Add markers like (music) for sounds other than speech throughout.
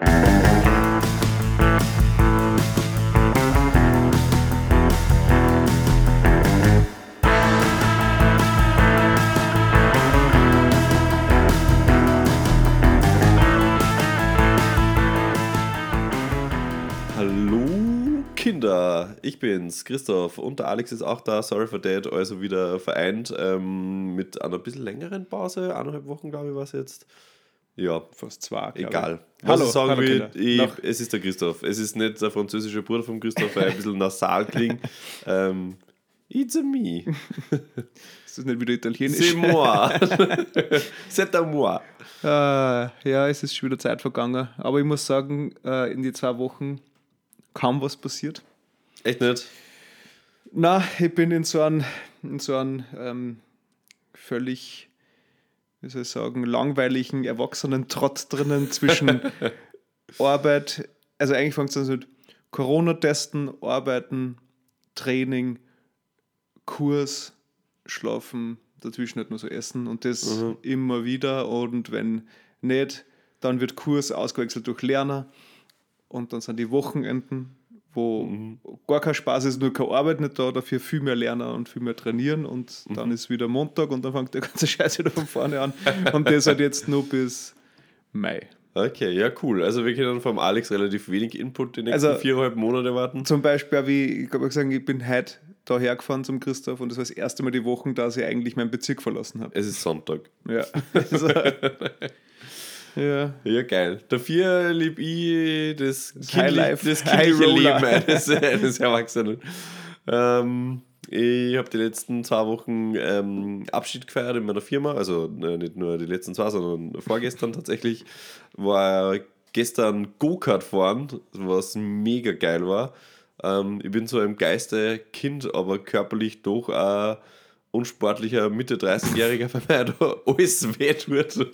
Hallo Kinder, ich bin's, Christoph und der Alex ist auch da, sorry for that, also wieder vereint ähm, mit einer bisschen längeren Pause, eineinhalb Wochen glaube ich war es jetzt. Ja, Fast zwei. egal. ich. Was Hallo, ich sagen hallo will, ich, es ist der Christoph. Es ist nicht der französische Bruder von Christoph, weil er ein bisschen nasal klingt. (laughs) ähm, it's a me. (laughs) Ist das nicht wieder italienisch? C'est moi. (laughs) C'est à moi. Äh, ja, es ist schon wieder Zeit vergangen. Aber ich muss sagen, äh, in die zwei Wochen kaum was passiert. Echt nicht? Na, ich bin in so einem, in so einem ähm, völlig, wie soll ich sagen, langweiligen Erwachsenen-Trott drinnen zwischen (laughs) Arbeit, also eigentlich fängt es an mit Corona-Testen, Arbeiten, Training, Kurs, Schlafen, dazwischen halt nur so Essen und das immer wieder und wenn nicht, dann wird Kurs ausgewechselt durch Lerner und dann sind die Wochenenden, wo gar kein Spaß ist, nur keine Arbeit nicht da, dafür viel mehr lernen und viel mehr trainieren und dann ist wieder Montag und dann fängt der ganze (laughs) Scheiß wieder von vorne an und das halt jetzt nur bis Mai. Okay, ja, cool. Also wir können vom Alex relativ wenig Input die nächsten Also- viereinhalb Monate warten. Zum Beispiel, wie ich habe gesagt, ich bin heute da hergefahren zum Christoph und das war das erste Mal die Woche, dass ich eigentlich meinen Bezirk verlassen habe. Es ist Sonntag. Ja. (laughs) Also, ja. Ja, geil. Dafür liebe ich das, Das Highlife- (laughs) das kindliche Roller. Leben eines, eines Erwachsenen. Ähm, ich habe die letzten zwei Wochen ähm, Abschied gefeiert in meiner Firma. Also äh, nicht nur die letzten zwei, sondern vorgestern tatsächlich. War gestern Go-Kart fahren, was mega geil war. Ähm, ich bin so im Geiste Kind, aber körperlich doch ein unsportlicher Mitte 30-Jähriger, weil da alles weh tut.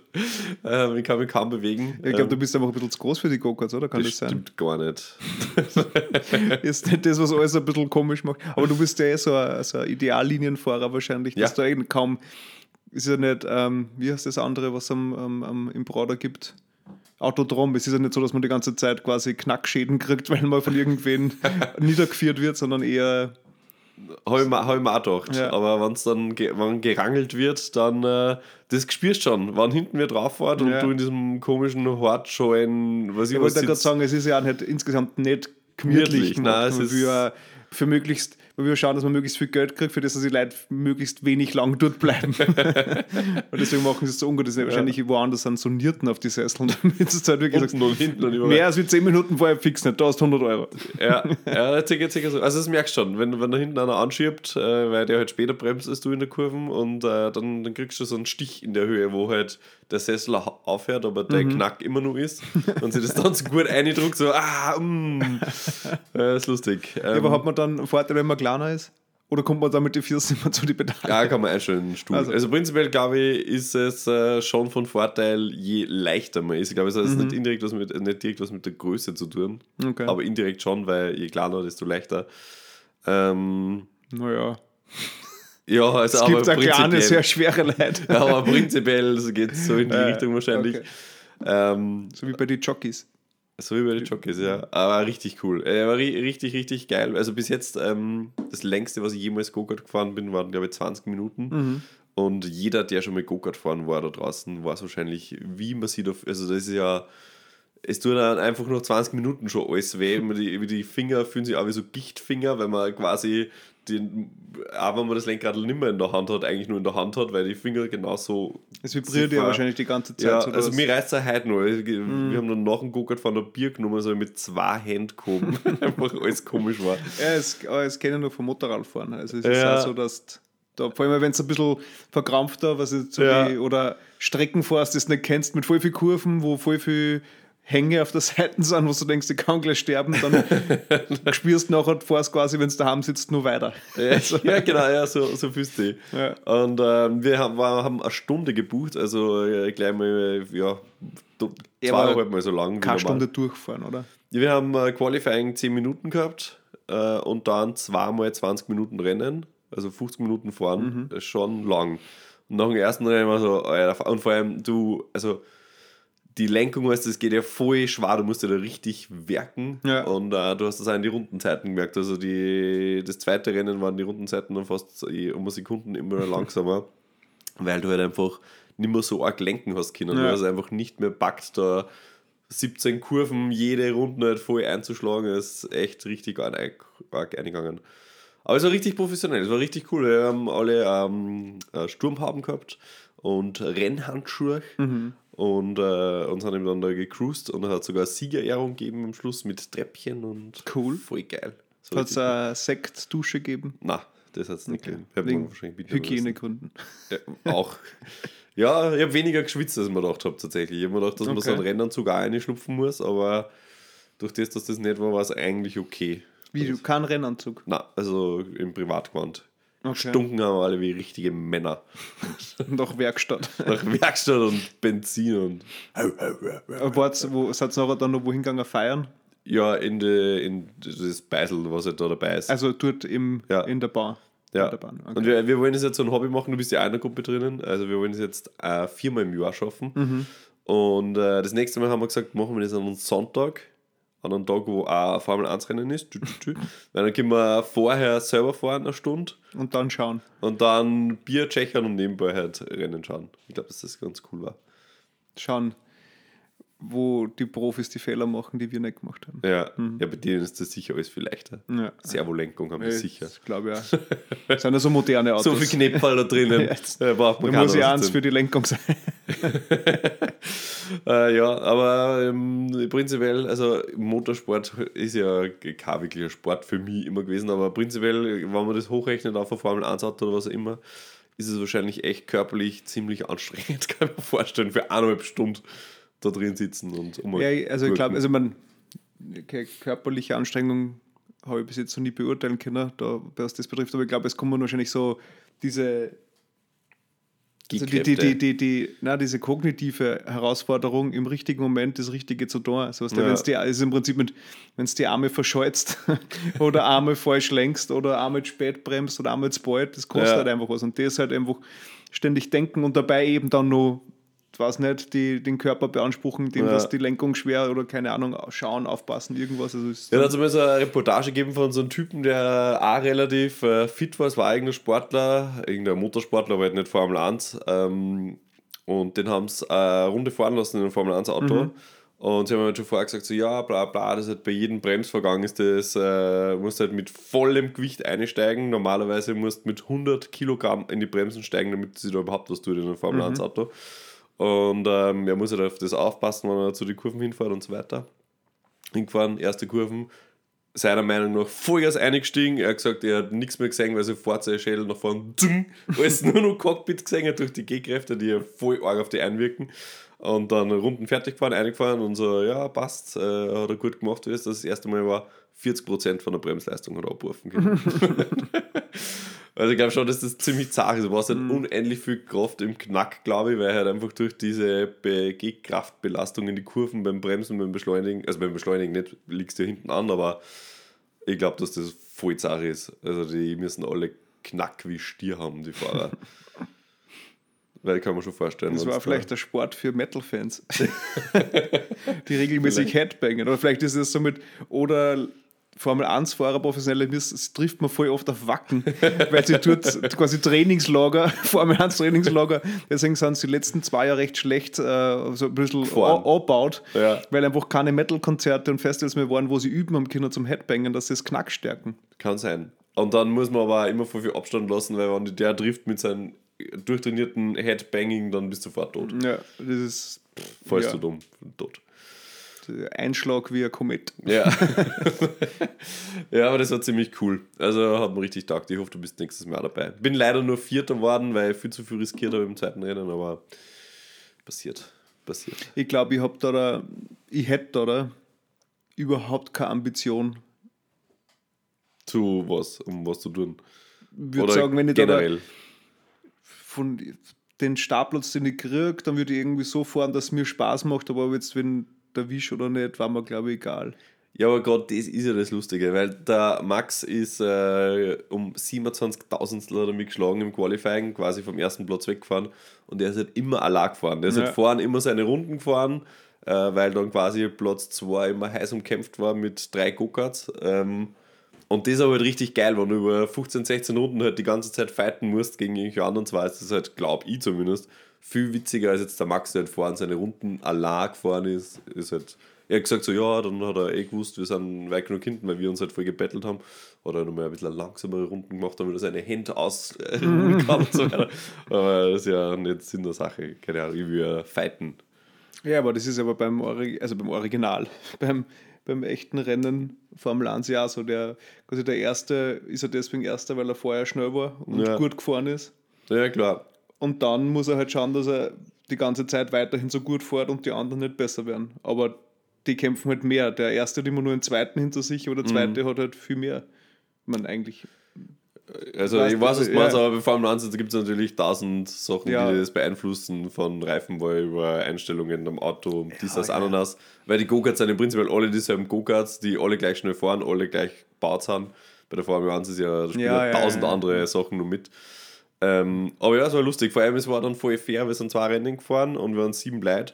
Ähm, ich kann mich kaum bewegen. Ich glaube, du Ähm, bist einfach ein bisschen zu groß für die Go-Karts, oder? Kann das, das sein? stimmt gar nicht. (laughs) Ist nicht das, was alles ein bisschen komisch macht. Aber du bist ja eh so ein, so ein Ideallinienfahrer wahrscheinlich, dass Ja. da eben kaum, ist ja nicht, ähm, wie heißt das andere, was am, am, am, im Brader gibt? Autodrom. Es ist ja nicht so, dass man die ganze Zeit quasi Knackschäden kriegt, (laughs) weil man von irgendwen (laughs) niedergeführt wird, sondern eher, Habe ich, mir- hab ich mir auch gedacht. Ja. Aber wenn es dann wenn gerangelt wird, dann äh, das spürst du schon. Wenn hinten wer drauf fährt und Ja. du in diesem komischen Hortscheuen, was ich ich was wollte gerade sagen, es ist ja nicht insgesamt nicht gemütlich. Gemütlich, nein, es ist- ja für möglichst, will ja schauen, dass man möglichst viel Geld kriegt, für das dass die Leute möglichst wenig lang dort bleiben. (laughs) und deswegen machen sie es so ungut. Das sind ja wahrscheinlich woanders sind Sonierten auf die Sesseln, damit es halt wirklich unten und hinten und mehr als wie 10 Minuten vorher fix nicht. Da hast du 100 Euro. Ja, ja circa, circa so. Also das merkst du schon, wenn, wenn da hinten einer anschiebt, äh, weil der halt später bremst als du in der Kurve und äh, dann, dann kriegst du so einen Stich in der Höhe, wo halt der Sessel aufhört, aber der Knack immer nur ist und sie das dann so gut eindruckt, so ah, mm. (laughs) äh, ist lustig. Ähm, Aber hat man dann einen Vorteil, wenn man kleiner ist? Oder kommt man dann mit den Füßen immer zu die Pedale? Ja, kann man einstellen, Stuhl. Also, Also- prinzipiell glaube ich, ist es äh, schon von Vorteil, je leichter man ist. Ich glaube, es hat Mhm. nicht, indirekt was mit, nicht direkt was mit der Größe zu tun, Okay. aber indirekt schon, weil je kleiner, desto leichter. Ähm, naja. ja, also Es aber gibt auch kleine, sehr schwere Leute. (laughs) aber prinzipiell geht es so in die Richtung wahrscheinlich. okay. Ähm, So wie bei den Jockeys. So wie bei den Jockeys, ja. Aber richtig cool. Äh, war ri richtig, richtig geil. Also bis jetzt ähm, das längste, was ich jemals Go-Kart gefahren bin, waren, glaube ich, 20 Minuten. Mhm. Und jeder, der schon mal Go-Kart fahren war da draußen, weiß wahrscheinlich, wie man sieht. Also das ist ja, es tut dann einfach nach 20 Minuten schon alles weh. Die, die Finger fühlen sich auch wie so Gichtfinger, weil man quasi, den, auch wenn man das Lenkrad nicht mehr in der Hand hat, eigentlich nur in der Hand hat, weil die Finger genauso Es vibriert ja wahrscheinlich die ganze Zeit. ja, so also mir reißt es heute noch. Wir Mhm. haben dann nach dem Go-Kart von der Bier genommen, so mit zwei Händen gehoben. (laughs) Einfach alles komisch war. Ja, es, aber es kennen nur vom Motorradfahren. Also es ist Ja. auch so, dass da, vor allem wenn es ein bisschen verkrampfter, was ist so Ja. wie, oder Strecken fährst, das du nicht kennst, mit voll viel Kurven, wo voll viel Hänge auf der Seite sind, wo du denkst, die kann gleich sterben, dann (laughs) spürst du nachher, fährst quasi, wenn du daheim sitzt, nur weiter. Ja, ja genau, ja, so, so fühlst du dich. Ja. Und ähm, wir haben, haben eine Stunde gebucht, also äh, gleich mal, ja, zweieinhalb Mal so lang. Keine. Stunde durchfahren, oder? Ja, wir haben äh, Qualifying 10 Minuten gehabt äh, und dann zweimal 20 Minuten Rennen, also 50 Minuten fahren, ist schon lang. Und nach dem ersten Rennen war so, und vor allem du, also die Lenkung, weißt du, das geht ja voll schwer, du musst ja da richtig werken. Ja. Und äh, du hast das auch in die Rundenzeiten gemerkt. Also die, das zweite Rennen waren die Rundenzeiten dann fast eh um Sekunden immer (laughs) langsamer, weil du halt einfach nicht mehr so arg lenken hast können. Ja. Du hast einfach nicht mehr packt, da 17 Kurven jede Runde halt voll einzuschlagen. Das ist echt richtig arg, eingegangen. Aber es war richtig professionell, es war richtig cool. Wir haben alle ähm, äh, Sturmhaben gehabt und Rennhandschuhe und äh, uns haben dann da gecruised und hat sogar Siegerehrung gegeben am Schluss mit Treppchen und Cool. voll geil. So Hat es eine Sektdusche gegeben? Na, das hat es nicht Okay. gegeben. Hygienegründen. Ja, auch. Ja, ich habe weniger geschwitzt, als ich mir gedacht habe tatsächlich. Ich habe mir gedacht, dass man so Okay. einen Rennanzug auch reinschlupfen muss, aber durch das, dass das nicht war, war es eigentlich okay. Wie, du kein Rennanzug? Na, also im Privatgewand. Okay. Stunken haben wir alle wie richtige Männer. Nach Werkstatt. (laughs) Nach Werkstatt und Benzin und. Wart's, wo seid ihr dann noch wohin gegangen feiern? Ja, in, die, in das Beisel, was halt da dabei ist. Also dort im, Ja. in der Bar. ja. In der Bahn. Okay. Und wir, wir wollen das jetzt so ein Hobby machen, du bist ja der Gruppe drinnen. Also wir wollen es jetzt äh, viermal im Jahr schaffen. Mhm. Und äh, das nächste Mal haben wir gesagt, machen wir das an einem Sonntag. An einem Tag, wo auch ein Formel 1 Rennen ist. Weil dann können wir vorher selber fahren, eine Stunde. Und dann schauen. Und dann Bier tschechern und nebenbei halt Rennen schauen. Ich glaube, dass das ganz cool war. Schauen, wo die Profis die Fehler machen, die wir nicht gemacht haben. Ja, ja bei denen ist das sicher alles viel leichter. Ja. Servolenkung haben die sicher. Das glaube ich auch. Das sind ja so moderne (laughs) Autos. So viel Knäppfall da drinnen. (laughs) Jetzt. Da braucht man Da muss ja eins für die Lenkung sein. Äh, (laughs) ja, aber ähm, prinzipiell, also Motorsport ist ja kein wirklicher Sport für mich immer gewesen, aber prinzipiell, wenn man das hochrechnet auf ein Formel 1 Auto oder was auch immer, ist es wahrscheinlich echt körperlich ziemlich anstrengend, kann ich mir vorstellen, für eineinhalb Stunden da drin sitzen und um Ja, also ich glaube, also man, körperliche Anstrengung habe ich bis jetzt noch nie beurteilen können, da, was das betrifft, aber ich glaube, es kommen wahrscheinlich so diese also die, die, die, die, die, na, diese kognitive Herausforderung, im richtigen Moment das Richtige zu tun. Also, Ja. wenn es die, also im Prinzip, mit, wenn es die Arme verscheuzt (laughs) oder Arme falsch lenkst oder Arme spät bremst oder Arme zu bald, das kostet Ja. halt einfach was. Und das halt einfach ständig denken und dabei eben dann noch, ich weiß nicht, die, den Körper beanspruchen, dem Ja. das die Lenkung schwer oder keine Ahnung, schauen, aufpassen, irgendwas. Also Ja, da hat es eine Reportage gegeben von so einem Typen, der auch relativ äh, fit war. Es war eigener Sportler, irgendein Motorsportler, aber halt nicht Formel 1. Ähm, und den haben sie eine Runde fahren lassen in einem Formel 1 Auto. Und sie haben halt schon vorher gesagt, so ja, bla bla, das halt bei jedem Bremsvorgang ist das, äh, musst halt mit vollem Gewicht einsteigen. Normalerweise musst du mit 100 Kilogramm in die Bremsen steigen, damit sie da überhaupt was tut in einem Formel 1 Auto. Und ähm, er muss halt auf das aufpassen, wenn er zu den Kurven hinfährt und so weiter hingefahren, erste Kurven, seiner Meinung nach Vollgas eingestiegen. Er hat gesagt, er hat nichts mehr gesehen, weil sein Schädel nach vorne dung, (laughs) alles nur noch Cockpit gesehen hat durch die G-Kräfte, die ja voll arg auf die einwirken. Und dann Runden fertig gefahren, eingefahren und so, ja, passt, äh, hat er gut gemacht. Das das erste Mal war 40% von der Bremsleistung hat er abrufen können. (laughs) (laughs) Also ich glaube schon, dass das ziemlich zart ist. Du brauchst halt unendlich viel Kraft im Knack, glaube ich, weil halt einfach durch diese Be- G-Kraftbelastung in die Kurven beim Bremsen, beim Beschleunigen, also beim Beschleunigen nicht, liegst du hinten an, aber ich glaube, dass das voll zart ist. Also die müssen alle Knack wie Stier haben, die Fahrer. (laughs) weil kann man schon vorstellen. Das war vielleicht der Sport für Metal-Fans, (laughs) die regelmäßig Headbangen. Oder vielleicht ist es so mit, oder Formel 1-Fahrer, professionelle, das trifft man voll oft auf Wacken, (laughs) weil sie dort quasi Trainingslager, (laughs) Formel 1 Trainingslager, deswegen sind sie die letzten zwei Jahre recht schlecht, äh, so ein bisschen angebaut, Ja. weil einfach keine Metal-Konzerte und Festivals mehr waren, wo sie üben haben können zum Headbangen, dass sie das Knack stärken. Kann sein. Und dann muss man aber auch immer voll viel Abstand lassen, weil wenn der trifft mit seinem durchtrainierten Headbanging, dann bist du sofort tot. Ja, das ist Fallst ja, du dumm. Tot. Einschlag wie ein Komet. Ja. (laughs) ja, aber das war ziemlich cool. Also hat mir richtig taugt. Ich hoffe, du bist nächstes Mal dabei. Bin leider nur Vierter geworden, weil ich viel zu viel riskiert habe im zweiten Rennen, aber passiert. Passiert. Ich glaube, ich habe da, da, ich hätte da, da überhaupt keine Ambition. Zu was? Um was zu tun? Ich würde sagen, wenn ich da, da generell. von den Startplatz, den ich kriege, dann würde ich irgendwie so fahren, dass es mir Spaß macht, aber jetzt, wenn der Wisch oder nicht, war mir, glaube ich, egal. Ja, aber gerade das ist ja das Lustige, weil der Max ist äh, um 27.000 damit geschlagen im Qualifying, quasi vom ersten Platz weggefahren und er ist halt immer allein gefahren. Der ist Ja. halt vorne immer seine Runden gefahren, äh, weil dann quasi Platz 2 immer heiß umkämpft war mit drei Go-Karts. Ähm, und das ist aber halt richtig geil, wenn du über 15, 16 Runden halt die ganze Zeit fighten musst gegen irgendwelche anderen zwei, ist das halt, glaub ich zumindest, viel witziger als jetzt der Max, der halt vorhin seine Runden allein gefahren ist. ist halt, er hat gesagt so, ja, dann hat er eh gewusst, wir sind weit genug hinten, weil wir uns halt voll gebettelt haben. Oder nochmal ein bisschen langsamere Runden gemacht, damit er seine Hände ausruhen (laughs) kann und so weiter. Aber das ist ja nicht Sinn der Sache. Keine Ahnung, wie wir fighten. Ja, aber das ist aber beim, Ori also beim Original, (laughs) beim, beim echten Rennen Formel 1 ja so. Der, quasi der Erste ist er deswegen Erster, weil er vorher schnell war und Ja. gut gefahren ist. Ja, klar. Und dann muss er halt schauen, dass er die ganze Zeit weiterhin so gut fährt und die anderen nicht besser werden. Aber die kämpfen halt mehr. Der Erste hat immer nur einen Zweiten hinter sich, aber der Zweite hat halt viel mehr. Meine, eigentlich. Also Weißt ich weiß, was du, meinst, ja. aber bei Formel 1 gibt es natürlich tausend Sachen, Ja. die das beeinflussen, von Reifenwahl über Einstellungen am Auto, dies, das, ja. Ananas. Weil die Go-Karts sind im Prinzip alle dieselben Go-Karts, die alle gleich schnell fahren, alle gleich gebaut sind. Bei der Formel 1 ist ja, da spielen Ja, ja, ja, tausend ja. andere Sachen noch mit. Ähm, aber ja, es war lustig. Vor allem, es war dann voll fair. Wir sind zwei Rennen gefahren und wir waren sieben Leute.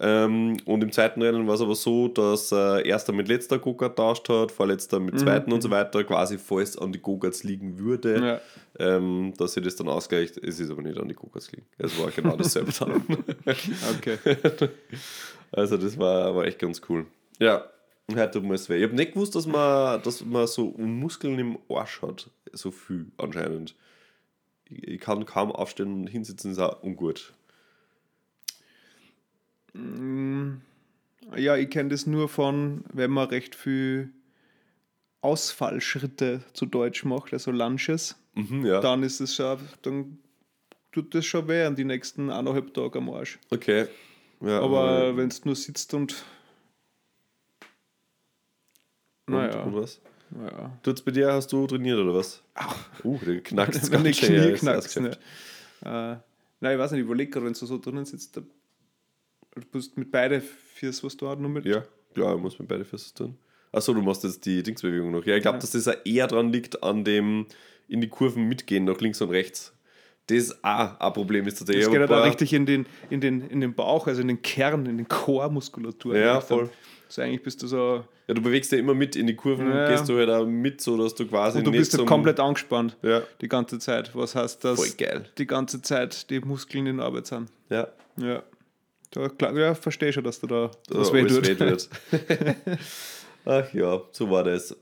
Ähm, und im zweiten Rennen war es aber so, dass äh, erster mit letzter Go-Kart tauscht hat, vorletzter Mhm. mit zweiten und so weiter, quasi falls an die Go-Karts liegen würde, Ja. ähm, dass sich das dann ausgleicht. Es ist aber nicht an die Go-Karts liegen. Es war genau dasselbe dann. (laughs) Okay. (laughs) Also das war, war echt ganz cool. Ja, heute tut mir es weh. Ich habe nicht gewusst, dass man, dass man so Muskeln im Arsch hat. So viel anscheinend. Ich, kann kaum aufstehen und hinsitzen, ist auch ungut. Ja, ich kenne das nur von, wenn man recht viel Ausfallschritte zu Deutsch macht, also Lunches, Mhm, ja. dann ist es schon, dann tut das schon weh an die nächsten eineinhalb Tage am Arsch. Okay. Ja, Aber wenn es nur sitzt und. und, Naja. und was? Naja. Tut's bei dir, hast du trainiert oder was? Ach. Uh, der knackst (laughs) die ganz schön, ja, Knie ist knackst. Ne? Äh, nein, ich weiß nicht, ich überlege gerade, wenn du so drinnen sitzt, da, du musst mit beide Füßen, was du hast, nur mit. Ja, klar, muss man beide Füße tun. Achso, du machst jetzt die Dingsbewegung noch. Ja, ich glaube, Ja. dass das auch eher dran liegt, an dem in die Kurven mitgehen, nach links und rechts. Das auch ein Problem ist tatsächlich. Das Ich geht halt ein auch paar- richtig in den, in, den, in den Bauch, also in den Kern, in den Chormuskulatur. Ja, eigentlich dann. Voll. So eigentlich bist du so. Ja, du bewegst ja immer mit in die Kurven, Ja. gehst du halt auch mit, so dass du quasi Und du bist zum- komplett angespannt Ja, die ganze Zeit. Was heißt, dass voll geil. die ganze Zeit die Muskeln in Arbeit sind. Ja, Ja. Da, klar, ja, verstehe schon, dass du da was so weh tut. (laughs) Ach ja, so war das.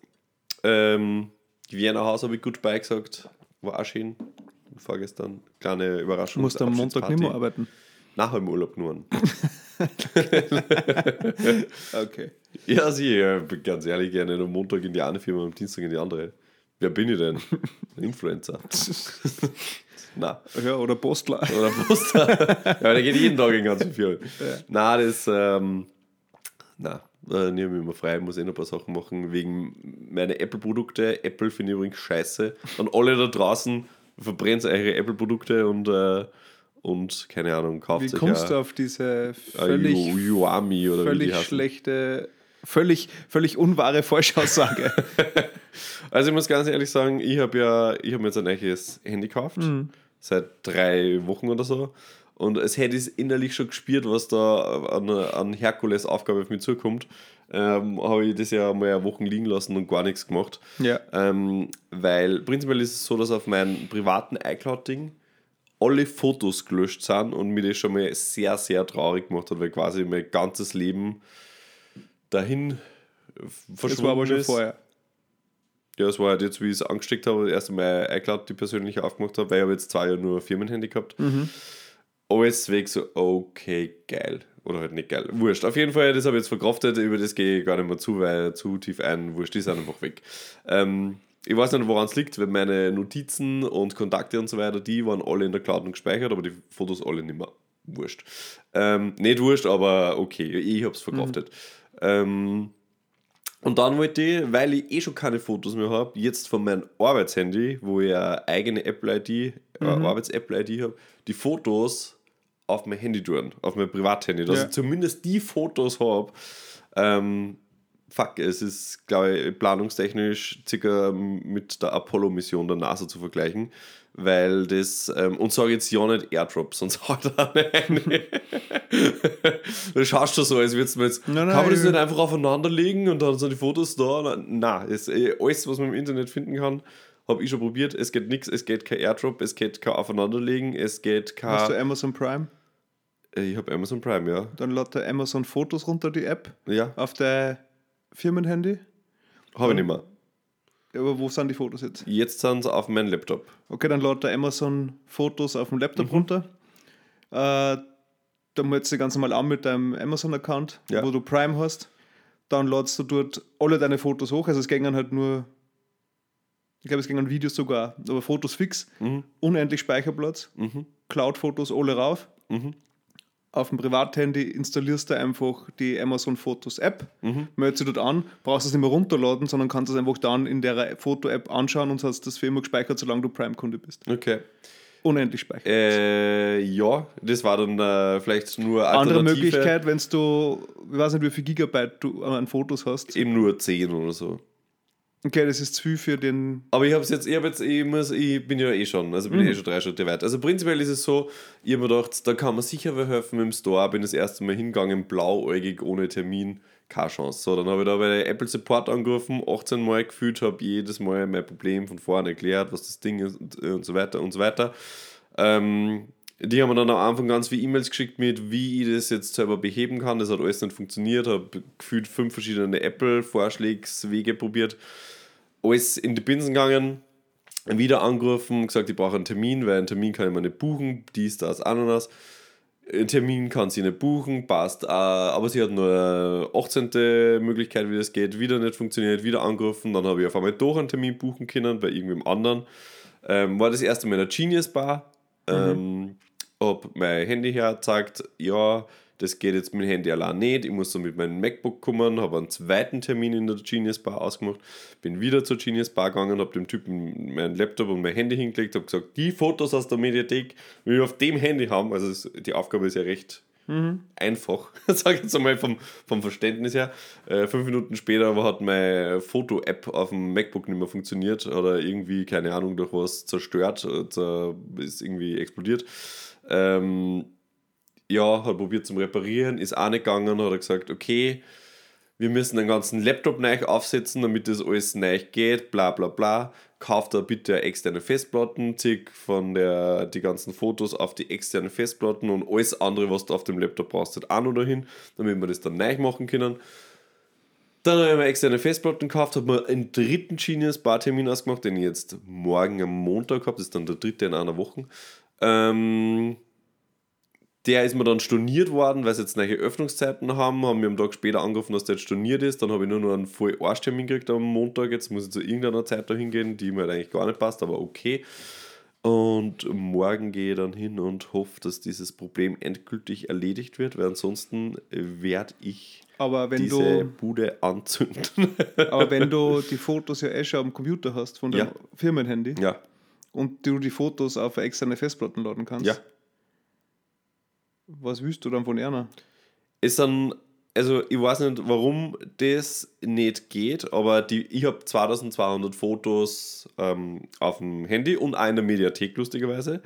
Ähm, Wiener Haus habe ich gut beigesagt, war auch schön. Vorgestern, kleine Du Überraschung. musst am Montag nicht mehr arbeiten. Nachher im Urlaub nur. (laughs) Okay. Ja, sie, ja, bin ganz ehrlich, gerne am Montag in die eine Firma, am Dienstag in die andere. Wer bin ich denn? Influencer. Na. Ja, oder Postler. Oder Poster. ja, der geht jeden Tag in ganzen Firmen. Na, das, ähm, na, äh, nehme ich immer frei, muss eh noch ein paar Sachen machen, wegen meiner Apple-Produkte. Apple finde ich übrigens scheiße. Und alle da draußen verbrennt eure Apple-Produkte und, äh, und keine Ahnung, kauft Wie sich kommst ja, du auf diese völlig, Yu- Yuami oder wie die völlig heißen. schlechte, völlig, völlig unwahre Falschaussage? (laughs) Also ich muss ganz ehrlich sagen, ich habe ja, ich habe mir jetzt ein neues Handy gekauft, seit drei Wochen oder so. Und es hätte es innerlich schon gespürt, was da an, an Herkules-Aufgabe auf mich zukommt. Ähm, habe ich das ja mal Wochen liegen lassen und gar nichts gemacht. Ja. Ähm, weil prinzipiell ist es so, dass auf meinem privaten iCloud-Ding alle Fotos gelöscht sind und mir das schon mal sehr, sehr traurig gemacht hat, weil quasi mein ganzes Leben dahin verschwunden Das war aber schon ist. vorher. Ja, es war halt jetzt, wie ich es angesteckt habe, das erste Mal iCloud die persönliche aufgemacht habe, weil ich habe jetzt zwei Jahre nur Firmenhandy gehabt. Alles weg so, okay, geil. Oder halt nicht geil. Wurscht. Auf jeden Fall, das habe ich jetzt verkraftet, über das gehe ich gar nicht mehr zu, weil zu tief ein, wurscht, die sind einfach weg. Ähm, ich weiß nicht, woran es liegt, weil meine Notizen und Kontakte und so weiter, die waren alle in der Cloud und gespeichert, aber die Fotos alle nicht mehr. Wurscht. Ähm, nicht wurscht, aber okay, ich habe es verkraftet. Ähm, und dann wollte ich, weil ich eh schon keine Fotos mehr habe, jetzt von meinem Arbeitshandy, wo ich eine eigene Apple-ID, äh, Arbeits-Apple-ID habe, die Fotos auf mein Handy tun, auf mein Privathandy, dass Ja. ich zumindest die Fotos habe, ähm, fuck, es ist, glaube ich, planungstechnisch circa mit der Apollo-Mission der NASA zu vergleichen, weil das, ähm, und sage jetzt ja nicht Airdrop, sonst (laughs) hat er eine. (laughs) du schaust schon so, als würdest du jetzt, Nein, nein, kann man das ich- nicht einfach aufeinander legen und dann sind die Fotos da? Nein, es, äh, alles, was man im Internet finden kann, habe ich schon probiert. Es geht nichts, es geht kein Airdrop, es geht kein Aufeinanderlegen, es geht Hast du kein. Amazon Prime? Äh, Ich habe Amazon Prime, ja. Dann lädt der Amazon Fotos runter, die App, Ja, auf dein Firmenhandy. habe ich nicht mehr. Aber wo sind die Fotos jetzt? Jetzt sind sie auf meinem Laptop. Okay, dann lädt der Amazon Fotos auf dem Laptop Mhm. runter. Äh, dann meldest du ganz normal an mit deinem Amazon-Account, Ja. wo du Prime hast. Dann ladest du dort alle deine Fotos hoch. Also es gingen halt nur, ich glaube, es gingen Videos sogar, aber Fotos fix. Mhm. Unendlich Speicherplatz. Mhm. Cloud-Fotos alle rauf. Auf dem Privathandy installierst du einfach die Amazon Fotos App, Mhm. meldest dich dort an, brauchst es nicht mehr runterladen, sondern kannst es einfach dann in der Foto-App anschauen und hast das für immer gespeichert, solange du Prime-Kunde bist. Okay. Unendlich speichern. Äh, ja, das war dann äh, vielleicht nur Andere Alternative. Möglichkeit, wenn du, ich weiß nicht, wie viel Gigabyte du an Fotos hast. Eben nur 10 oder so. Okay, das ist zu viel für den. Aber ich habe jetzt, ich, hab jetzt ich, muss, ich bin ja eh schon, also bin eh schon drei Schritte weit. Also prinzipiell ist es so, ich habe mir gedacht, da kann man sicher helfen im Store. Bin das erste Mal hingegangen, blauäugig, ohne Termin, keine Chance. So, dann habe ich da bei der Apple Support angerufen, 18 Mal gefühlt, habe jedes Mal mein Problem von vorne erklärt, was das Ding ist und, und so weiter und so weiter. Ähm, die haben mir dann am Anfang ganz viele E-Mails geschickt mit, wie ich das jetzt selber beheben kann. Das hat alles nicht funktioniert. Habe gefühlt fünf verschiedene Apple-Vorschlagswege probiert. Alles in die Binsen gegangen. Wieder angerufen, gesagt, ich brauche einen Termin, weil einen Termin kann ich mir nicht buchen. Dies, das, Ananas. Einen Termin kann sie nicht buchen, passt. Aber sie hat nur eine 18. Möglichkeit, wie das geht. Wieder nicht funktioniert, wieder angerufen. Dann habe ich auf einmal doch einen Termin buchen können bei irgendwem anderen. Ähm, war das erste Mal in der Genius Bar. Ähm, hab mein Handy hergezeigt, ja, das geht jetzt mit dem Handy allein nicht. Ich muss so mit meinem MacBook kommen, habe einen zweiten Termin in der Genius Bar ausgemacht, bin wieder zur Genius Bar gegangen, habe dem Typen meinen Laptop und mein Handy hingelegt, habe gesagt, die Fotos aus der Mediathek will ich auf dem Handy haben. Also die Aufgabe ist ja recht einfach, (laughs) sage ich jetzt einmal vom, vom Verständnis her. Äh, fünf Minuten später hat meine Foto-App auf dem MacBook nicht mehr funktioniert oder irgendwie, keine Ahnung, durch was zerstört, äh, ist irgendwie explodiert. Ähm, ja, hat probiert zum Reparieren, ist auch nicht gegangen, hat er gesagt, okay, wir müssen den ganzen Laptop neu aufsetzen, damit das alles neu geht, bla bla bla. Kauft da bitte externe Festplatten, zieh von der, die ganzen Fotos auf die externe Festplatten und alles andere, was du auf dem Laptop brauchst, halt auch noch dahin, damit wir das dann neu machen können. Dann habe ich mir externe Festplatten gekauft, habe mir einen dritten Genius Bartermin ausgemacht, den ich jetzt morgen am Montag habe, das ist dann der dritte in einer Woche. Ähm, der ist mir dann storniert worden, weil sie jetzt neue Öffnungszeiten haben, haben mir am Tag später angerufen, dass der jetzt storniert ist. Dann habe ich nur noch einen voll Arschtermin gekriegt am Montag. Jetzt muss ich zu irgendeiner Zeit da hingehen, die mir halt eigentlich gar nicht passt, aber okay. Und morgen gehe ich dann hin und hoffe, dass dieses Problem endgültig erledigt wird, weil ansonsten werde ich Aber wenn, diese du, Bude anzünden. aber wenn (laughs) du die Fotos ja eh schon am Computer hast von deinem Ja. Firmenhandy ja, und du die Fotos auf eine externe Festplatten laden kannst, ja. was willst du dann von einer? ist dann, also ich weiß nicht, warum das nicht geht, aber die, ich habe 2200 Fotos ähm, auf dem Handy und der Mediathek, lustigerweise.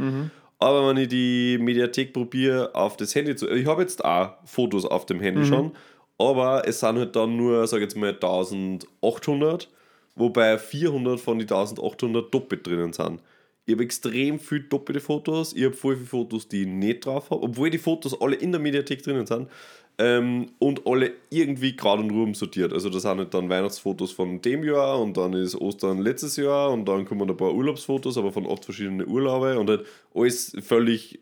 Aber wenn ich die Mediathek probiere, auf das Handy zu. Ich habe jetzt auch Fotos auf dem Handy schon, aber es sind halt dann nur, sag ich jetzt mal, 1800, wobei 400 von den 1800 doppelt drinnen sind. Ich habe extrem viel doppelte Fotos. Ich habe voll viele Fotos, die ich nicht drauf habe, obwohl die Fotos alle in der Mediathek drinnen sind. Ähm, und alle irgendwie gerade und rum sortiert. Also da sind halt dann Weihnachtsfotos von dem Jahr und dann ist Ostern letztes Jahr und dann kommen ein paar Urlaubsfotos, aber von acht verschiedenen Urlaube und halt alles völlig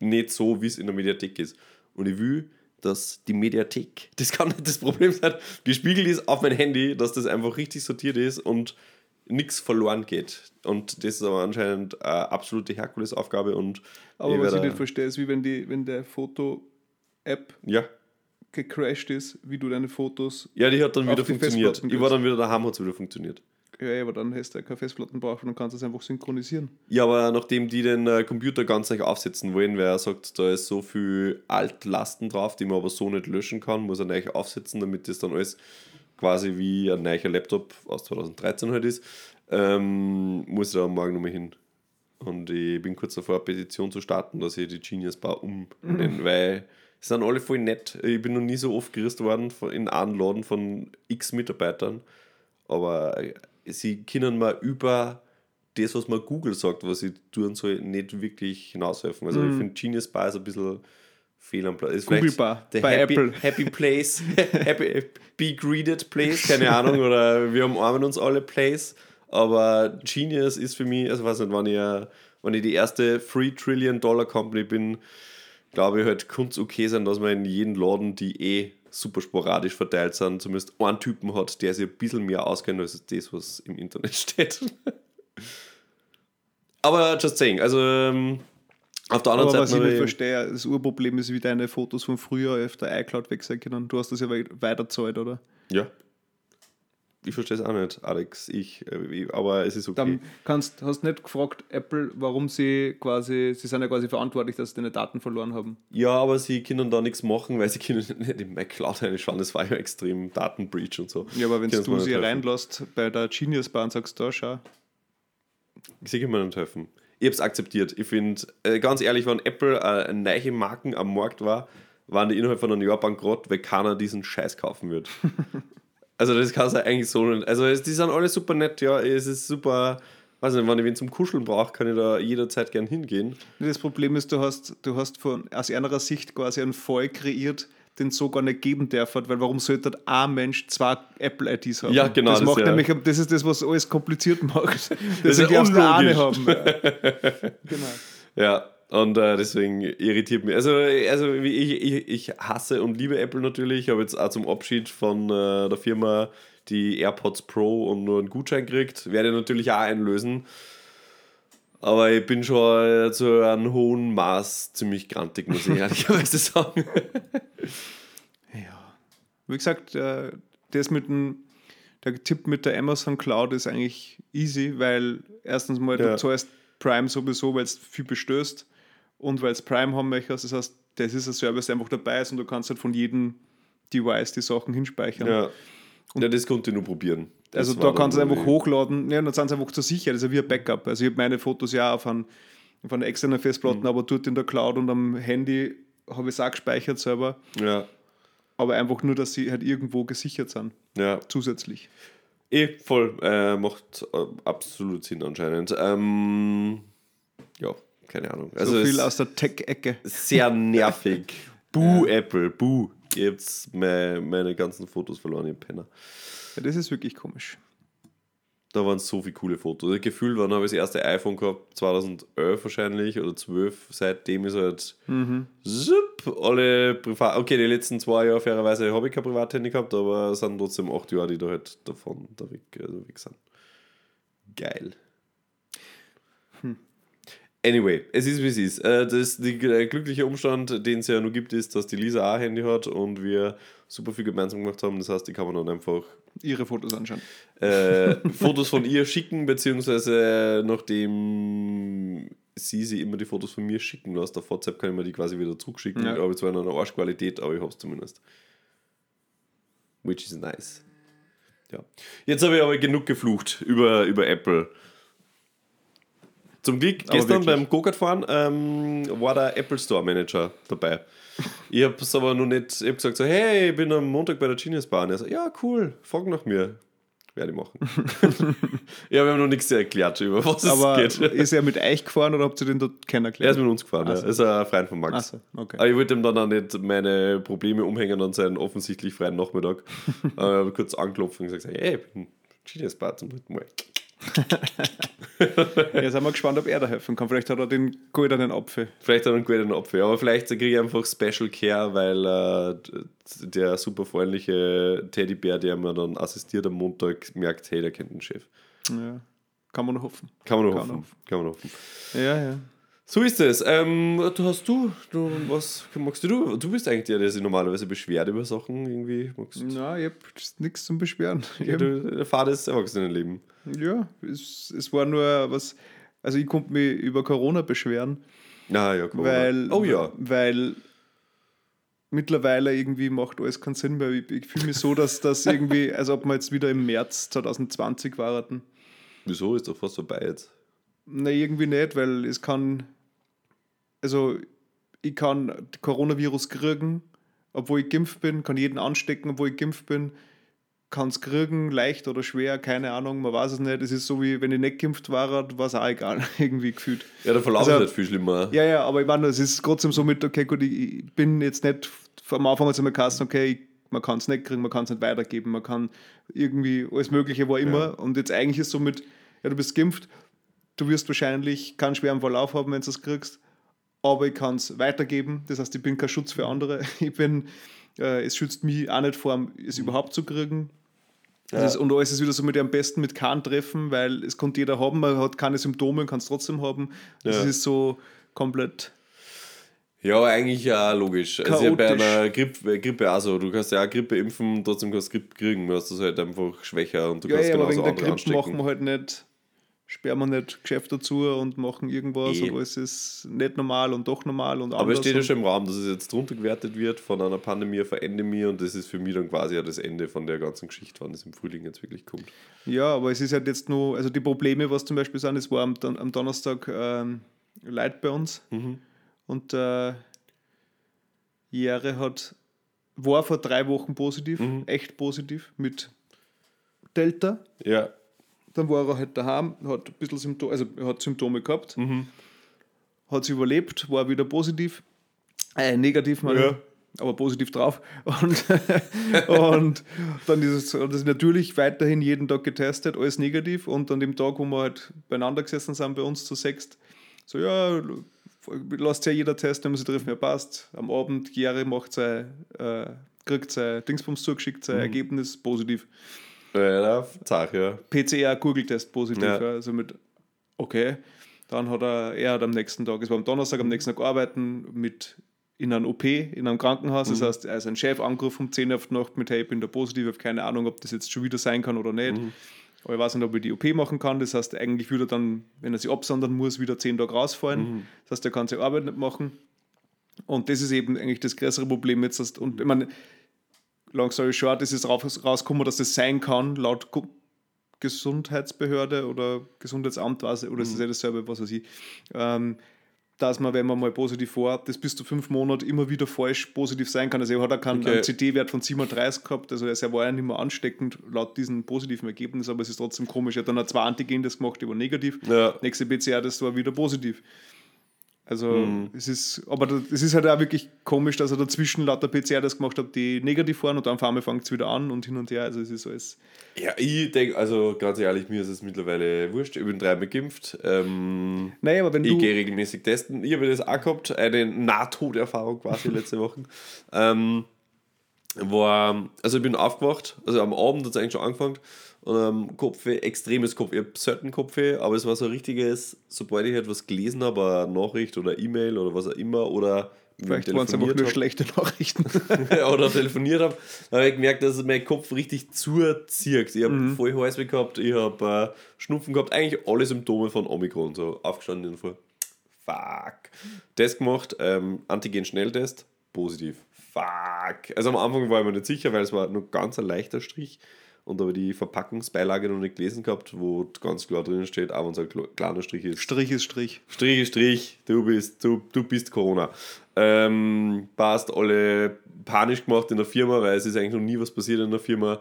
nicht so, wie es in der Mediathek ist. Und ich will, dass die Mediathek, (laughs) das kann nicht das Problem sein, gespiegelt ist auf mein Handy, dass das einfach richtig sortiert ist und nichts verloren geht. Und das ist aber anscheinend eine absolute Herkulesaufgabe und Aber was ich nicht verstehe, ist, wie wenn, die, wenn der Foto-App ja, gecrashed ist, wie du deine Fotos. ja, die hat dann wieder funktioniert. Ich war dann wieder daheim, hat es wieder funktioniert. Ja, aber dann hast du ja keine Festplatten brauchen und dann kannst du es einfach synchronisieren. Ja, aber nachdem die den äh, Computer ganz neu aufsetzen wollen, weil er sagt, da ist so viel Altlasten drauf, die man aber so nicht löschen kann, muss er neu aufsetzen, damit das dann alles quasi wie ein neuer Laptop aus 2013 halt ist, ähm, muss ich da morgen nochmal hin. Und ich bin kurz davor, eine Petition zu starten, dass ich die Genius Bar umnenne, weil sie sind alle voll nett. Ich bin noch nie so oft gerüstet worden in einem Laden von x Mitarbeitern, aber äh, sie können mir über das, was mir Google sagt, was ich tun soll, nicht wirklich hinaushelfen. Also ich finde Genius Bar ist ein bisschen fehl am Platz. Ist Google vielleicht bei happy, Apple. Happy Place, (laughs) happy, Be Greeted Place, keine Ahnung, (laughs) oder wir umarmen uns alle Place. Aber Genius ist für mich, also weiß nicht, wenn ich, äh, wenn ich die erste 3 Trillion Dollar Company bin, glaube ich halt, es okay sein, dass man in jedem Laden, die eh super sporadisch verteilt sind, zumindest einen Typen hat, der sich ein bisschen mehr auskennt als das, was im Internet (laughs) steht. Aber just saying, also ähm, auf der anderen Aber was ich Seite. nicht verstehe, das Urproblem ist, wie deine Fotos von früher auf der iCloud weg sein können. Du hast das ja wei- weiterzahlt, oder? Ja. Ich verstehe es auch nicht, Alex. Ich, äh, aber es ist okay. Dann kannst, hast nicht gefragt, Apple, warum sie quasi, sie sind ja quasi verantwortlich, dass sie deine Daten verloren haben. ja, aber sie können da nichts machen, weil sie können (laughs) nicht in McCloud reinschauen. Das war ja extrem Datenbreach und so. Ja, aber wenn du sie reinlässt bei der Genius Bar und sagst, da schau, Sie können mir nicht helfen. Ich habe es akzeptiert. Ich finde, äh, ganz ehrlich, wenn Apple äh, neue Marken am Markt war, waren die innerhalb von einem Jahr bankrott, weil keiner diesen Scheiß kaufen wird. (laughs) also das kann es ja eigentlich so nicht. Also es, die sind alle super nett, ja. Es ist super, weiß nicht, wenn ich wen zum Kuscheln brauche, kann ich da jederzeit gern hingehen. Das Problem ist, du hast, du hast von, aus einer Sicht quasi einen Fall kreiert, den so gar nicht geben darf, weil warum sollte ein Mensch zwei Apple-IDs haben? Ja, genau, Das, das macht ja. nämlich, das ist das, was alles kompliziert macht. Das (laughs) ist darfst du eine unlogisch. haben. (laughs) genau. Ja, und äh, deswegen irritiert mich. Also, also ich, ich, ich hasse und liebe Apple natürlich. Ich habe jetzt auch zum Abschied von äh, der Firma die AirPods Pro und nur einen Gutschein gekriegt. Werde ich natürlich auch einlösen. Aber ich bin schon äh, zu einem hohen Maß ziemlich grantig, muss ich ehrlicherweise (laughs) sagen. Ja. Wie gesagt, äh, das mit dem, der Tipp mit der Amazon Cloud ist eigentlich easy, weil erstens mal Ja. du zahlst Prime sowieso, weil es viel bestößt und weil es Prime haben möchtest. Das heißt, das ist ein Service, der einfach dabei ist und du kannst halt von jedem Device die Sachen hinspeichern. ja. Ja, das konnte ich nur probieren. Das Also da kannst du dann einfach hochladen, ja, und dann sind sie einfach zur Sicherheit, ist ja wie ein Backup. Also ich habe meine Fotos ja auf, ein, auf einer externen Mhm. Festplatte, aber dort in der Cloud und am Handy habe ich es auch gespeichert selber, Ja, aber einfach nur, dass sie halt irgendwo gesichert sind, ja. zusätzlich. Eh, voll. Äh, macht äh, absolut Sinn anscheinend. Ähm, ja, keine Ahnung. Also so viel es- aus der Tech-Ecke. sehr (laughs) nervig. Buh, Apple, buh. Ihr habt meine, meine ganzen Fotos verloren, ihr Penner. Ja, das ist wirklich komisch. Da waren so viele coole Fotos. Gefühlt, wann habe ich das erste iPhone gehabt? 2011 wahrscheinlich oder 12. Seitdem ist halt zup, alle privat. Okay, die letzten zwei Jahre fairerweise habe ich kein Privathandy gehabt, aber es sind trotzdem acht Jahre, die da halt davon da weg, also weg sind. Geil. Anyway, es ist wie es ist. Äh, das, der glückliche Umstand, den es ja nur gibt, ist, dass die Lisa auch ein Handy hat und wir super viel gemeinsam gemacht haben. Das heißt, die kann man dann einfach Ihre Fotos anschauen. äh, Fotos von ihr schicken, beziehungsweise nachdem sie sie immer die Fotos von mir schicken lässt, auf WhatsApp kann ich mir die quasi wieder zurückschicken. Ja. Aber zwar in einer Arschqualität, aber ich habe es zumindest. Which is nice. Ja. Jetzt habe ich aber genug geflucht über, über Apple. Zum Glück, gestern beim Go-Kart fahren ähm, war der Apple Store Manager dabei. Ich habe es aber noch nicht, ich habe gesagt so, hey, ich bin am Montag bei der Genius Bar. Und er so, ja, cool, frag nach mir. Werde ich machen. (laughs) ja, wir haben noch nichts erklärt, über was Aber es geht. ist er mit euch gefahren oder habt ihr den dort Er ist kennengelernt? mit uns gefahren, ja. so. Er ist ein Freund von Max. Achso, okay. Aber ich wollte ihm dann auch nicht meine Probleme umhängen an seinen offensichtlich freien Nachmittag. äh, ich habe kurz angeklopft und gesagt, hey, ich bin Genius Bar zum dritten Mal. Jetzt sind wir gespannt, ob er da helfen kann. Vielleicht hat er den goldenen Apfel. Vielleicht hat er einen guten Apfel, aber vielleicht kriege ich einfach Special Care, weil äh, der super freundliche Teddybär, der mir dann assistiert am Montag, merkt, hey, der kennt den Chef. Ja. Kann man noch hoffen. Kann man nur hoffen. man Kann man nur hoffen. Ja, ja. So ist es. Ähm, du hast du, du, was magst du? Du bist eigentlich der, der sich normalerweise beschwert über Sachen irgendwie. Magst Na, ich hab nichts zum Beschweren. Ja, du, der Vater des Erwachsenenleben. ja, es, es war nur was. Also, ich konnte mich über Corona beschweren, Ah, ja, Corona. weil. Oh ja. Weil mittlerweile irgendwie macht alles keinen Sinn mehr. Ich, ich fühle mich so, dass das irgendwie, (laughs) als ob wir jetzt wieder im März 2020 waren. Wieso ist doch fast vorbei jetzt? Na, irgendwie nicht, weil es kann, also ich kann Coronavirus kriegen, obwohl ich geimpft bin, kann jeden anstecken, obwohl ich geimpft bin, kann es kriegen, leicht oder schwer, keine Ahnung, man weiß es nicht. Es ist so wie, wenn ich nicht geimpft war, war es auch egal, (laughs) irgendwie gefühlt. Ja, der Verlauf Also- ist nicht viel schlimmer. Ja, ja, aber ich meine, es ist trotzdem so mit, okay, gut, ich, bin jetzt nicht am Anfang jetzt einmal Kassen, okay, ich, man kann es nicht kriegen, man kann es nicht weitergeben, man kann irgendwie alles Mögliche war immer. Ja. Und jetzt eigentlich ist so mit, ja, du bist geimpft, du wirst wahrscheinlich keinen schweren Verlauf haben, wenn du es kriegst, aber ich kann es weitergeben. Das heißt, ich bin kein Schutz für andere. (laughs) Ich bin, äh, es schützt mich auch nicht vor, es überhaupt zu kriegen. Ja. Ist, und alles ist wieder so mit am besten mit keinem treffen, weil es konnte jeder haben, man hat keine Symptome und kann es trotzdem haben. Das Ja. ist so komplett. Ja, eigentlich ja logisch. Also ja bei Chaotisch. einer Grippe, Grippe auch so. Du kannst ja auch Grippe impfen, trotzdem kannst du Grippe kriegen. Du hast das halt einfach schwächer und du Ja, kannst ja, aber genauso wegen der Grippe machen anstecken. wir halt nicht, sperren wir nicht Geschäft dazu und machen irgendwas Eh. und alles ist nicht normal und doch normal und Aber es steht ja schon im Raum, dass es jetzt drunter gewertet wird von einer Pandemie auf eine Endemie und das ist für mich dann quasi ja das Ende von der ganzen Geschichte, wann es im Frühling jetzt wirklich kommt. Ja, aber es ist halt jetzt nur, also die Probleme, was zum Beispiel sind, es war am, am Donnerstag ähm, Leid bei uns Mhm. und äh, Jere hat, war vor drei Wochen positiv, Mhm. echt positiv mit Delta. Ja. Dann war er halt daheim, hat ein bisschen Symptome, also hat Symptome gehabt, Mhm. hat es überlebt, war wieder positiv, äh, negativ, meine Ja. aber positiv drauf. Und, (laughs) und dann ist es das ist natürlich weiterhin jeden Tag getestet, alles negativ. Und an dem Tag, wo wir halt beieinander gesessen sind, bei uns zu sechst, so, ja, lasst ja jeder testen, wenn man sich treffen, ja passt. Am Abend, Gere macht sein, äh, kriegt sein Dingsbums zugeschickt, sein Ergebnis positiv. Ja, Zach, ja. PCR-Google-Test positiv. Ja. Ja. Also mit, okay. Dann hat er, er hat am nächsten Tag, es war am Donnerstag, am nächsten Tag arbeiten mit in einem OP, in einem Krankenhaus. Das heißt, er ist ein Chef angerufen um 10 Uhr auf die Nacht mit, hey, ich bin da positiv, ich habe keine Ahnung, ob das jetzt schon wieder sein kann oder nicht. Aber ich weiß nicht, ob ich die OP machen kann. Das heißt, eigentlich würde er dann, wenn er sich absondern muss, wieder 10 Tage rausfallen. Das heißt, er kann seine Arbeit nicht machen. Und das ist eben eigentlich das größere Problem jetzt. Und ich meine, long story short, ist es raus, rausgekommen, dass das sein kann, laut Gesundheitsbehörde oder Gesundheitsamt, weiß ich, oder ist das ja dasselbe, was weiß ich, ähm, dass man, wenn man mal positiv war, das bis zu fünf Monate immer wieder falsch positiv sein kann. Also er hat auch keinen Okay. CT-Wert von 37 gehabt, also er war ja nicht mehr ansteckend laut diesem positiven Ergebnis, aber es ist trotzdem komisch. Er hat dann auch zwei Antigen-Tests gemacht, die waren negativ. Ja. Nächste PCR-Test war wieder positiv. Also Mhm. es ist, aber es ist halt auch wirklich komisch, dass er dazwischen lauter PCR das gemacht hat, die negativ waren und dann auf einmal fängt es wieder an und hin und her. Also es ist alles. Ja, ich denke, also ganz ehrlich, mir ist es mittlerweile wurscht. Ich bin dreimal geimpft. Ähm, Naja, aber wenn ich du. gehe regelmäßig testen. Ich habe das auch gehabt, eine Nahtoderfahrung quasi (laughs) letzte Woche. Ähm, war, also ich bin aufgewacht, also am Abend hat es eigentlich schon angefangen und am Kopfweh, extremes Kopfweh, ich habe selten Kopfweh, aber es war so ein richtiges, sobald ich etwas gelesen habe, eine Nachricht oder E-Mail oder was auch immer oder Vielleicht waren es einfach nur hab, schlechte Nachrichten. (laughs) oder telefoniert habe, habe ich gemerkt, dass mein Kopf richtig zuzieht. Ich habe Mhm. voll Halsweh gehabt, ich habe äh, Schnupfen gehabt, eigentlich alle Symptome von Omikron, so aufgestanden in der Früh. Fuck. Test gemacht, ähm, Antigen-Schnelltest, positiv. Fuck. Also am Anfang war ich mir nicht sicher, weil es war nur ganz ein leichter Strich und habe die Verpackungsbeilage noch nicht gelesen gehabt, wo ganz klar drin steht, auch wenn es ein kle- kleiner Strich ist. Strich ist Strich. Strich, Strich, du bist, du, du bist Corona. Ähm, passt, alle panisch gemacht in der Firma, weil es ist eigentlich noch nie was passiert in der Firma.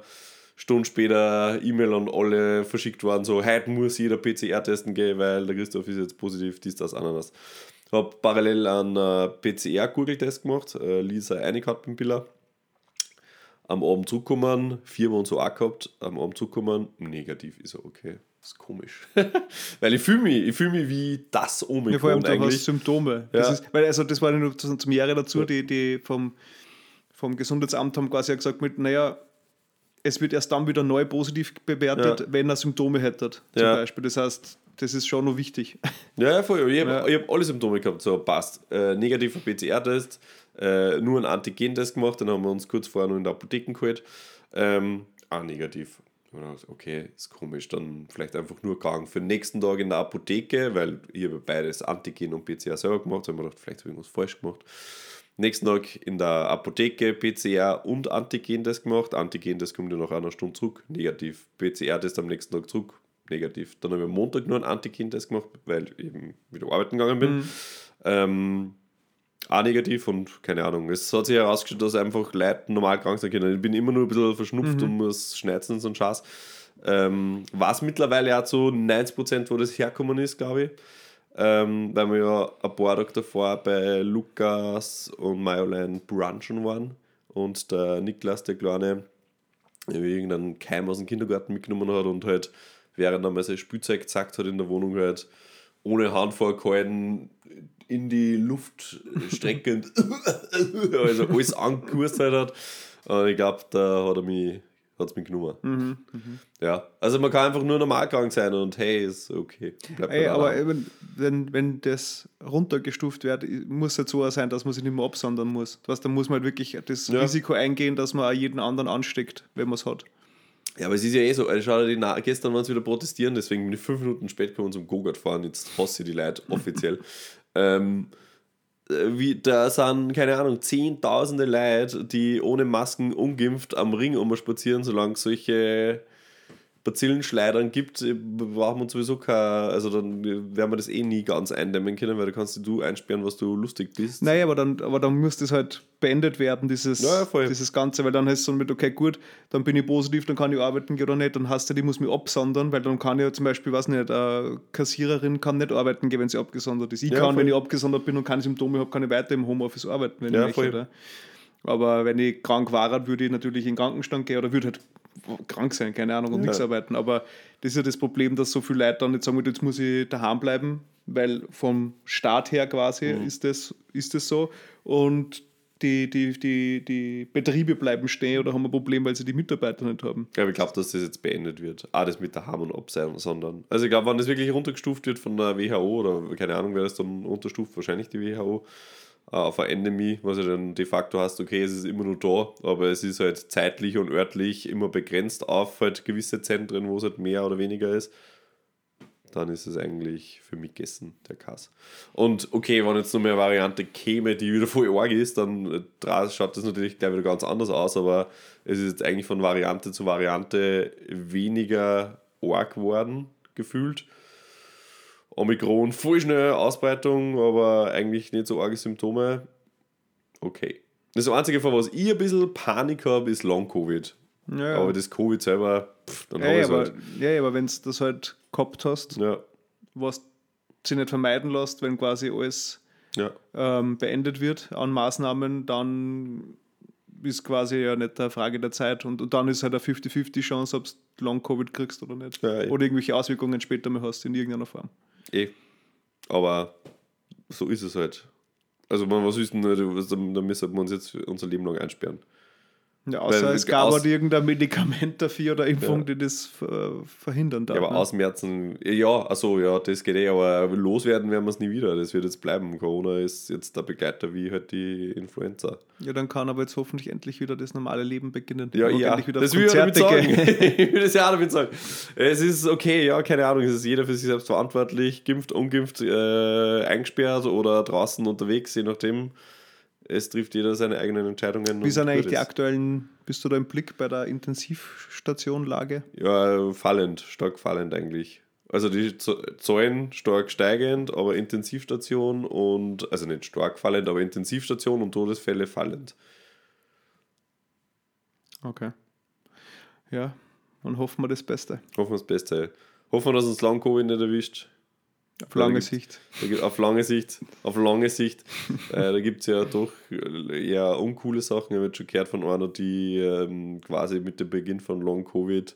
Stunden später E-Mail an alle verschickt worden, so, heute muss jeder PCR testen gehen, weil der Christoph ist jetzt positiv, dies, das, Ananas. Habe parallel einen äh, PCR-Google-Test gemacht, äh, Lisa einig hat beim Biller. Am Abend zurückkommen, viermal und so auch gehabt, am Abend zurückkommen, negativ, ist er okay. Das ist komisch. (laughs) weil ich fühle mich, ich fühl mich wie das Ja, vor allem Omikron du hast eigentlich. Symptome. Das Ja. ist, weil also das war nur zum, zum Jahre dazu, die, die vom, vom Gesundheitsamt haben quasi gesagt mit, naja, es wird erst dann wieder neu positiv bewertet, Ja. wenn er Symptome hätte, zum Ja. Beispiel. Das heißt, das ist schon noch wichtig. Ja, (laughs) ja, voll. Ich habe Ja. hab alle Symptome gehabt. So, passt. Äh, negativer PCR-Test, äh, nur einen Antigen-Test gemacht, den haben wir uns kurz vorher noch in der Apotheke geholt. Ähm, ah, negativ. Dann Okay, ist komisch. Dann vielleicht einfach nur gegangen für den nächsten Tag in der Apotheke, weil ich habe beides Antigen und PCR selber gemacht. Da habe ich mir gedacht, vielleicht habe ich irgendwas falsch gemacht. Nächsten Tag in der Apotheke PCR und Antigen-Test gemacht. Antigen-Test kommt ja nach einer Stunde zurück, negativ. PCR-Test am nächsten Tag zurück, negativ. Dann habe ich am Montag nur einen Antigen-Test gemacht, weil ich eben wieder arbeiten gegangen bin. Mhm. Ähm, auch negativ und keine Ahnung. Es hat sich herausgestellt, dass einfach Leute normal krank sein können. Ich bin immer nur ein bisschen verschnupft mhm. und muss schneizen und so ein Scheiß. Ähm, was mittlerweile auch zu 90%, wo das herkommen ist, glaube ich. Ähm, weil wir ja ein paar Tage davor bei Lukas und Mayoline brunchen waren und der Niklas, der Kleine, irgendeinen Keim aus dem Kindergarten mitgenommen hat und halt während er mal sein Spielzeug gezackt hat in der Wohnung halt ohne Hand vorgehalten in die Luft streckend (laughs) also alles angekostet hat. Und ich glaube, da hat er mich hat es mich genommen. Mhm, mhm. Ja, also man kann einfach nur normal krank sein und hey, ist okay. Ey, aber eben, wenn, wenn das runtergestuft wird, muss es so sein, dass man sich nicht mehr absondern muss. Was, dann muss man halt wirklich das ja. Risiko eingehen, dass man auch jeden anderen ansteckt, wenn man es hat. Ja, aber es ist ja eh so, also schau dir die gestern waren sie wieder protestieren, deswegen bin ich fünf Minuten spät gekommen zum Gogart fahren, jetzt hasse ich die Leute offiziell. (laughs) ähm, wie, da sind, keine Ahnung, zehntausende Leute, die ohne Masken ungeimpft am Ring umspazieren, solange solche Bazillenschleudern gibt, brauchen wir sowieso kein, also dann werden wir das eh nie ganz eindämmen können, weil da kannst du einsperren, was du lustig bist. Naja, aber dann, aber dann muss das halt beendet werden, dieses, ja, dieses Ganze, weil dann heißt es so mit, okay, gut, dann bin ich positiv, dann kann ich arbeiten gehen oder nicht, dann hast du, die muss mich absondern, weil dann kann ich ja zum Beispiel, weiß nicht, eine Kassiererin kann nicht arbeiten gehen, wenn sie abgesondert ist. Ich ja, kann, voll. wenn ich abgesondert bin und keine Symptome habe, kann ich weiter im Homeoffice arbeiten, wenn ja, ich möchte. Aber wenn ich krank war, würde ich natürlich in den Krankenstand gehen oder würde halt krank sein, keine Ahnung, und ja. nichts arbeiten. Aber das ist ja das Problem, dass so viele Leute dann nicht sagen, jetzt muss ich daheim bleiben, weil vom Staat her quasi mhm. ist, das, ist das so. Und die, die, die, die Betriebe bleiben stehen oder haben ein Problem, weil sie die Mitarbeiter nicht haben. Ja, ich glaube, dass das jetzt beendet wird. Ah, das mit daheim und absein, sondern. Also ich glaube, wenn das wirklich runtergestuft wird von der WHO oder keine Ahnung, wer das dann unterstuft, wahrscheinlich die WHO, auf eine Endemie, was ja dann de facto hast, okay, es ist immer nur da, aber es ist halt zeitlich und örtlich immer begrenzt auf halt gewisse Zentren, wo es halt mehr oder weniger ist, dann ist es eigentlich für mich gegessen, der Kass. Und okay, wenn jetzt noch mehr Variante käme, die wieder voll arg ist, dann äh, schaut das natürlich gleich wieder ganz anders aus, aber es ist jetzt eigentlich von Variante zu Variante weniger arg geworden, gefühlt. Omikron, voll schnell Ausbreitung, aber eigentlich nicht so arge Symptome. Okay. Das Einzige, von was ich ein bisschen Panik habe, ist Long-Covid. Ja, Aber das Covid selber, pff, dann ja, aber, halt. Ja, aber wenn du das halt gehabt hast, ja. was sich nicht vermeiden lässt, wenn quasi alles ja. ähm, beendet wird an Maßnahmen, dann ist quasi ja nicht eine Frage der Zeit und, und dann ist halt eine 50-50 Chance, ob du Long-Covid kriegst oder nicht. Ja, oder irgendwelche Auswirkungen später mal hast in irgendeiner Form. Eh. Aber so ist es halt. Also, man, was ist denn, da müssen wir uns jetzt unser Leben lang einsperren. Ja, außer Weil, es gab aus, halt irgendein Medikament dafür oder Impfung, ja. die das verhindern darf. Ja, aber ne? ausmerzen, ja, also ja, das geht eh, aber loswerden werden wir es nie wieder. Das wird jetzt bleiben. Corona ist jetzt der Begleiter wie halt die Influenza. Ja, dann kann aber jetzt hoffentlich endlich wieder das normale Leben beginnen. Ja, ja, das will ich damit sagen. (laughs) ich will das ja auch damit sagen. Es ist okay, ja, keine Ahnung, es ist jeder für sich selbst verantwortlich, gimpft, ungeimpft, äh, eingesperrt oder draußen unterwegs, je nachdem es trifft jeder seine eigenen Entscheidungen. Wie sind eigentlich die aktuellen, bist du da im Blick bei der Intensivstationlage? Ja, fallend, stark fallend eigentlich. Also die Zahlen stark steigend, aber Intensivstation und, also nicht stark fallend, aber Intensivstation und Todesfälle fallend. Okay. Ja, dann hoffen wir das Beste. Hoffen wir das Beste. Hoffen wir, dass uns Lang-Covid nicht erwischt. Auf lange Sicht. auf lange Sicht. Auf lange Sicht. äh, da gibt es ja doch eher uncoole Sachen. Ich habe jetzt schon gehört von einer, die ähm, quasi mit dem Beginn von Long Covid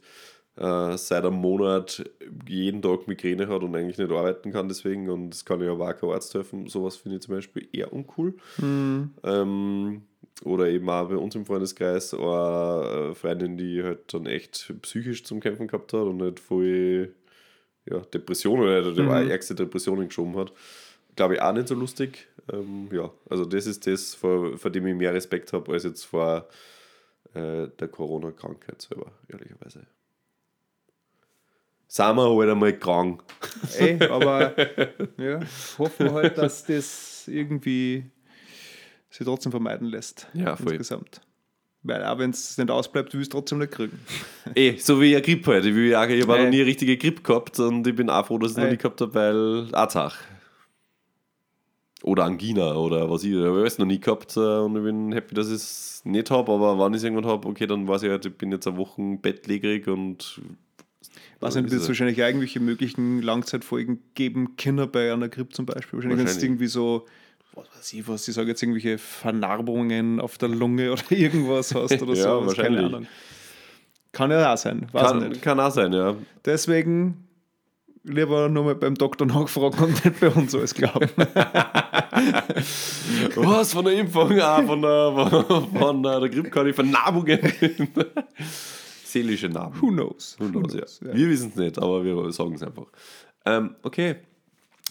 äh, seit einem Monat jeden Tag Migräne hat und eigentlich nicht arbeiten kann deswegen. Und das kann ja auch kein Arzt helfen. Sowas finde ich zum Beispiel eher uncool. Mhm. Ähm, oder eben auch bei uns im Freundeskreis eine Freundin, die halt dann echt psychisch zum Kämpfen gehabt hat und nicht voll ja, Depressionen oder mhm. die ärgste Depressionen geschoben hat. Glaube ich auch nicht so lustig. Ähm, ja, also das ist das, vor, vor dem ich mehr Respekt habe, als jetzt vor äh, der Corona-Krankheit selber, ehrlicherweise. Sind wir halt einmal krank. (laughs) Ey, aber ja, hoffen wir halt, dass das irgendwie sich trotzdem vermeiden lässt. Ja, voll. Insgesamt. Weil auch wenn es nicht ausbleibt, willst du es trotzdem nicht kriegen. (laughs) Eh, so wie eine Grippe halt. Ich, will ich habe noch nie eine richtige Grippe gehabt und ich bin auch froh, dass ich es noch nie gehabt habe, weil Azach. Oder Angina oder was ich, ich habe es noch nie gehabt äh, und ich bin happy, dass ich es nicht habe, aber wenn ich es irgendwann habe, okay, dann weiß ich halt, ich bin jetzt eine Woche bettlägerig und Was wird es wahrscheinlich irgendwelche möglichen Langzeitfolgen geben können bei einer Grippe zum Beispiel. Wahrscheinlich, wenn es Wahrscheinlich. irgendwie so, was weiß ich was, ich sage jetzt irgendwelche Vernarbungen auf der Lunge (laughs) oder irgendwas hast oder (laughs) Ja, so. Keine wahrscheinlich. Ahnung. Kann ja auch sein, kann, kann auch sein, ja. Deswegen lieber nochmal beim Doktor nachfragen und nicht bei uns alles glauben. (laughs) Was von der Impfung? Ah, von der, von, von der Grippe kann ich Vernarbungen. Seelische Narben. Who knows? Who knows, ja. ja. Wir wissen es nicht, aber wir sagen es einfach. Ähm, okay,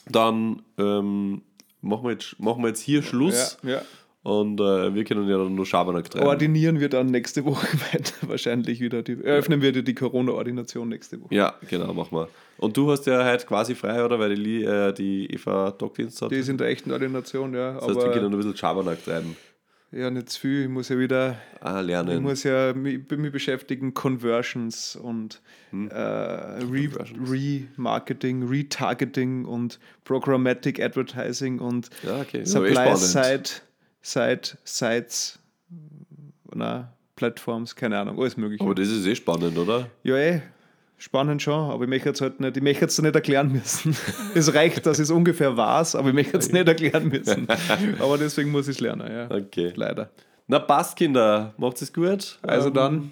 dann ähm, machen, wir jetzt, machen wir jetzt hier Schluss Ja, ja. und äh, wir können ja dann nur Schabernack treiben. Ordinieren wir dann nächste Woche (laughs) weiter wahrscheinlich wieder. Die, eröffnen wir die Corona-Ordination nächste Woche. Ja, genau, machen wir. Und du hast ja heute quasi frei, oder? Weil die, äh, die Eva Dockdienst hat. Die ist in der echten Ordination, ja. das heißt, wir können ein bisschen Schabernack treiben. Ja, nicht zu viel. Ich muss ja wieder Ah, Ich lernen. muss ja mich, mich beschäftigen, Conversions und Hm. äh, Re Remarketing, Retargeting und Programmatic Advertising und Ja, okay. Eh Supply spannend. Side, Side, Sites, na, Plattforms, keine Ahnung, alles mögliche. Aber das ist eh spannend, oder? ja, eh, spannend schon, aber ich möchte es halt nicht, ich möchte es nicht erklären müssen. (laughs) es reicht, dass ich es ungefähr weiß, aber ich möchte es nicht erklären müssen. (laughs) aber deswegen muss ich es lernen, ja. Okay. Leider. Na passt, Kinder. Macht es gut. Also Ähm, dann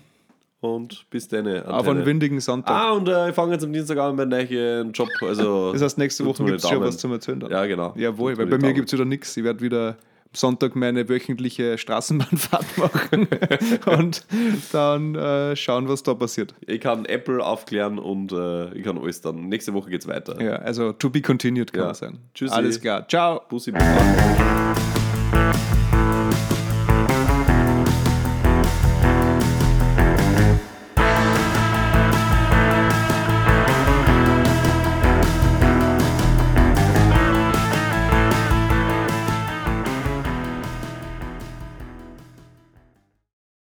Und bis dann. auf einen windigen Sonntag. Ah, und äh, ich fange jetzt am Dienstag an mit meinem neuen Job. Also, Das heißt, nächste Woche gibt es schon was zum Erzählen. Dann. Ja, genau. Jawohl, weil bei mir gibt es wieder nichts. Ich werde wieder Sonntag meine wöchentliche Straßenbahnfahrt (laughs) machen (laughs) und dann äh, schauen, was da passiert. Ich kann Apple aufklären und äh, ich kann alles dann. Nächste Woche geht's weiter. Ja, also to be continued, kann Ja. man sagen. Tschüssi. Alles klar. Ciao. Bussi, Bussi.